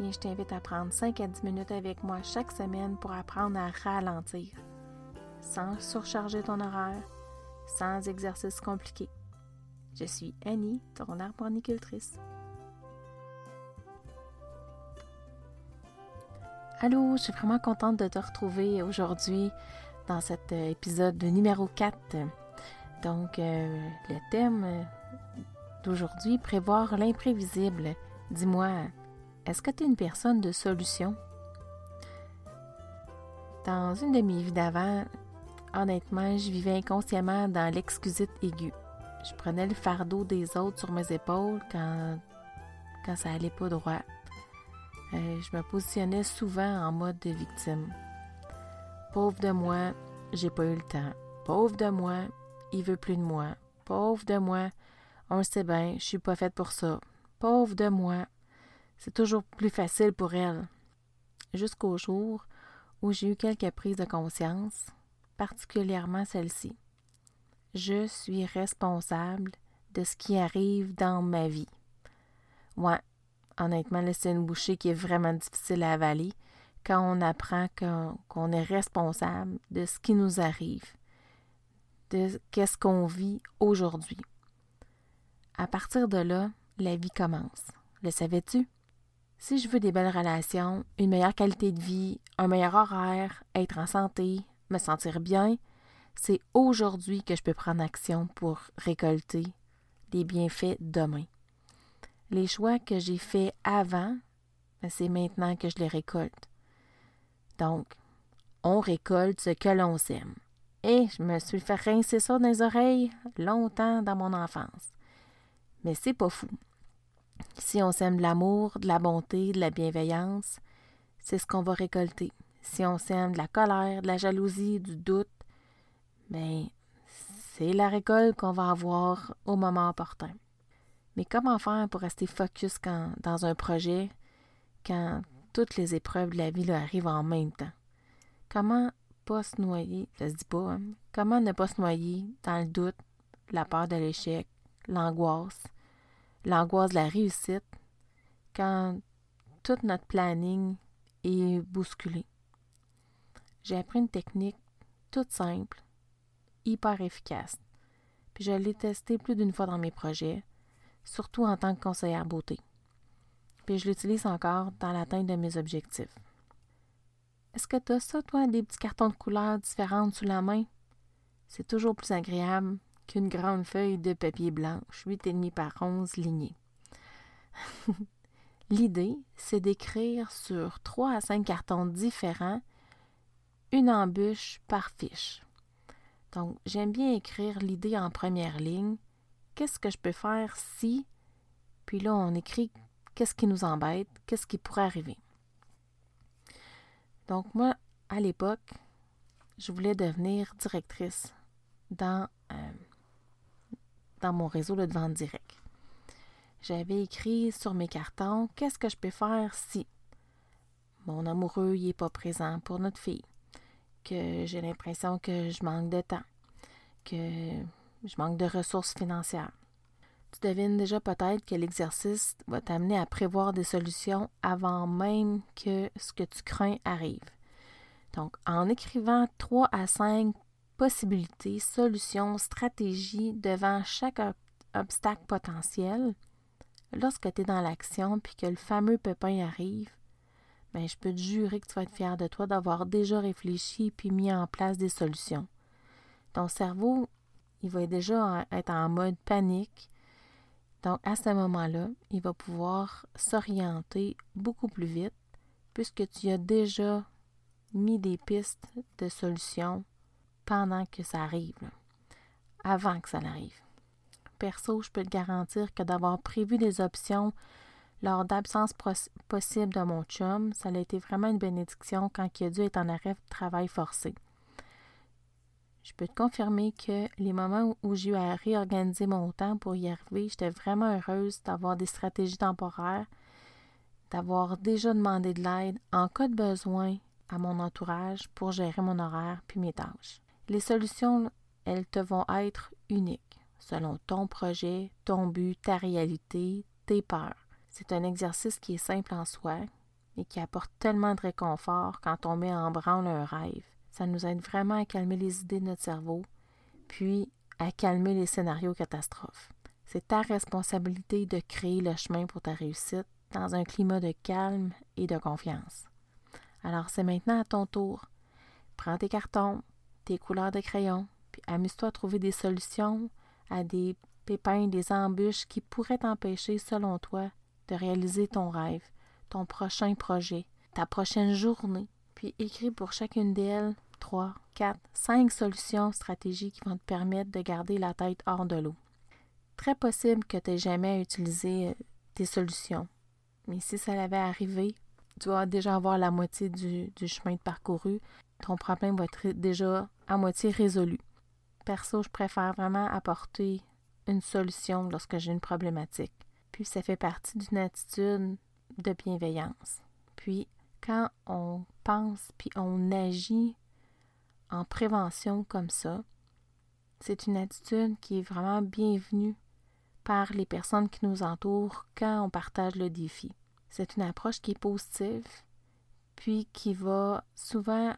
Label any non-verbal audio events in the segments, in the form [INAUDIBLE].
Je t'invite à prendre 5 à 10 minutes avec moi chaque semaine pour apprendre à ralentir, sans surcharger ton horaire, sans exercice compliqué. Je suis Annie, ton arboricultrice. Allô, je suis vraiment contente de te retrouver aujourd'hui dans cet euh, épisode numéro 4. Donc, euh, le thème euh, d'aujourd'hui, prévoir l'imprévisible. Dis-moi, est-ce que tu es une personne de solution? Dans une de mes d'avant, honnêtement, je vivais inconsciemment dans l'excusite aiguë. Je prenais le fardeau des autres sur mes épaules quand, quand ça allait pas droit. Euh, je me positionnais souvent en mode de victime. Pauvre de moi, j'ai pas eu le temps. Pauvre de moi, il veut plus de moi. Pauvre de moi, on le sait bien, je suis pas faite pour ça. Pauvre de moi, c'est toujours plus facile pour elle. Jusqu'au jour où j'ai eu quelques prises de conscience, particulièrement celle-ci. Je suis responsable de ce qui arrive dans ma vie. Ouais, honnêtement, c'est une bouchée qui est vraiment difficile à avaler quand on apprend qu'on est responsable de ce qui nous arrive, de qu'est-ce qu'on vit aujourd'hui. À partir de là, la vie commence. Le savais-tu? Si je veux des belles relations, une meilleure qualité de vie, un meilleur horaire, être en santé, me sentir bien, c'est aujourd'hui que je peux prendre action pour récolter les bienfaits demain. Les choix que j'ai faits avant, ben, c'est maintenant que je les récolte. Donc, on récolte ce que l'on sème. Et je me suis fait rincer ça dans les oreilles longtemps dans mon enfance. Mais c'est pas fou. Si on sème de l'amour, de la bonté, de la bienveillance, c'est ce qu'on va récolter. Si on sème de la colère, de la jalousie, du doute, ben c'est la récolte qu'on va avoir au moment opportun. Mais comment faire pour rester focus quand, dans un projet quand toutes les épreuves de la vie arrivent en même temps? Comment pas se noyer, ça se pas, hein? comment ne pas se noyer dans le doute, la peur de l'échec, l'angoisse, l'angoisse de la réussite, quand tout notre planning est bousculé. J'ai appris une technique toute simple, hyper efficace. Puis je l'ai testée plus d'une fois dans mes projets surtout en tant que conseillère beauté. Puis je l'utilise encore dans l'atteinte de mes objectifs. Est-ce que tu as ça, toi, des petits cartons de couleurs différentes sous la main? C'est toujours plus agréable qu'une grande feuille de papier blanche, 8,5 par 11 lignées. [LAUGHS] L'idée, c'est d'écrire sur 3 à 5 cartons différents une embûche par fiche. Donc, j'aime bien écrire l'idée en première ligne qu'est-ce que je peux faire si, puis là, on écrit qu'est-ce qui nous embête, qu'est-ce qui pourrait arriver. Donc, moi, à l'époque, je voulais devenir directrice dans, dans mon réseau de vente direct. J'avais écrit sur mes cartons qu'est-ce que je peux faire si mon amoureux n'est pas présent pour notre fille, que j'ai l'impression que je manque de temps, que je manque de ressources financières. Tu devines déjà peut-être que l'exercice va t'amener à prévoir des solutions avant même que ce que tu crains arrive. Donc, en écrivant trois à cinq possibilités, solutions, stratégies devant chaque obstacle potentiel, lorsque tu es dans l'action puis que le fameux pépin arrive, ben, je peux te jurer que tu vas être fier de toi d'avoir déjà réfléchi puis mis en place des solutions. Ton cerveau il va déjà être en mode panique. Donc, à ce moment-là, il va pouvoir s'orienter beaucoup plus vite puisque tu as déjà mis des pistes de solutions pendant que ça arrive, avant que ça arrive. Perso, je peux te garantir que d'avoir prévu des options Lors d'absence possible de mon chum, ça a été vraiment une bénédiction quand il a dû être en arrêt de travail forcé. Je peux te confirmer que les moments où j'ai eu à réorganiser mon temps pour y arriver, j'étais vraiment heureuse d'avoir des stratégies temporaires, d'avoir déjà demandé de l'aide en cas de besoin à mon entourage pour gérer mon horaire puis mes tâches. Les solutions, elles te vont être uniques selon ton projet, ton but, ta réalité, tes peurs. C'est un exercice qui est simple en soi et qui apporte tellement de réconfort quand on met en branle un rêve. Ça nous aide vraiment à calmer les idées de notre cerveau, puis à calmer les scénarios catastrophes. C'est ta responsabilité de créer le chemin pour ta réussite dans un climat de calme et de confiance. Alors c'est maintenant à ton tour. Prends tes cartons, couleurs de crayon, puis amuse-toi à trouver des solutions à des pépins, des embûches qui pourraient t'empêcher, selon toi, de réaliser ton rêve, ton prochain projet, ta prochaine journée. Puis écris pour chacune d'elles trois, quatre, cinq solutions stratégiques qui vont te permettre de garder la tête hors de l'eau. Très possible que tu n'aies jamais utilisé euh, tes solutions. Mais si ça l'avait arrivé, tu vas déjà avoir la moitié du, du chemin de parcouru. Ton problème va être déjà à moitié résolu. Perso, je préfère vraiment apporter une solution lorsque j'ai une problématique. Puis ça fait partie d'une attitude de bienveillance. Puis quand on pense puis on agit en prévention comme ça, c'est une attitude qui est vraiment bienvenue par les personnes qui nous entourent quand on partage le défi. C'est une approche qui est positive, puis qui va souvent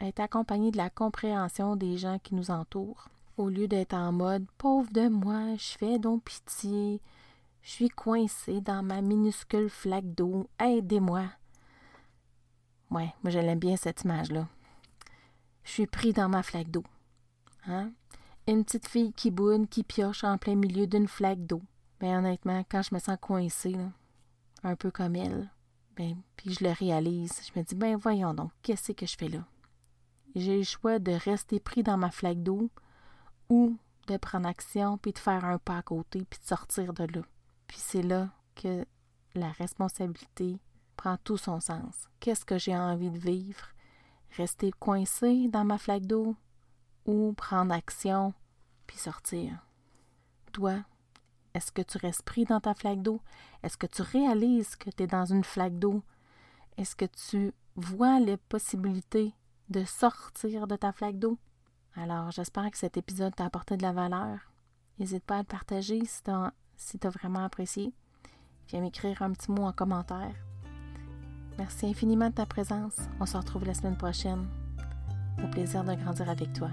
être accompagnée de la compréhension des gens qui nous entourent, au lieu d'être en mode pauvre de moi, je fais donc pitié, je suis coincé dans ma minuscule flaque d'eau, aidez-moi. Ouais, moi je l'aime bien cette image-là. Je suis pris dans ma flaque d'eau. Hein? Une petite fille qui bouine, qui pioche en plein milieu d'une flaque d'eau. Ben honnêtement, quand je me sens coincée, un peu comme elle, ben, puis je le réalise, je me dis, ben voyons donc, qu'est-ce que je fais là? J'ai le choix de rester pris dans ma flaque d'eau ou de prendre action, puis de faire un pas à côté, puis de sortir de là. Puis c'est là que la responsabilité prend tout son sens. Qu'est-ce que j'ai envie de vivre? Rester coincé dans ma flaque d'eau ou prendre action puis sortir? Toi, est-ce que tu restes pris dans ta flaque d'eau? Est-ce que tu réalises que tu es dans une flaque d'eau? Est-ce que tu vois les possibilités de sortir de ta flaque d'eau? Alors, j'espère que cet épisode t'a apporté de la valeur. N'hésite pas à le partager si tu as, si as vraiment apprécié. Viens m'écrire un petit mot en commentaire. Merci infiniment de ta présence. On se retrouve la semaine prochaine. Au plaisir de grandir avec toi.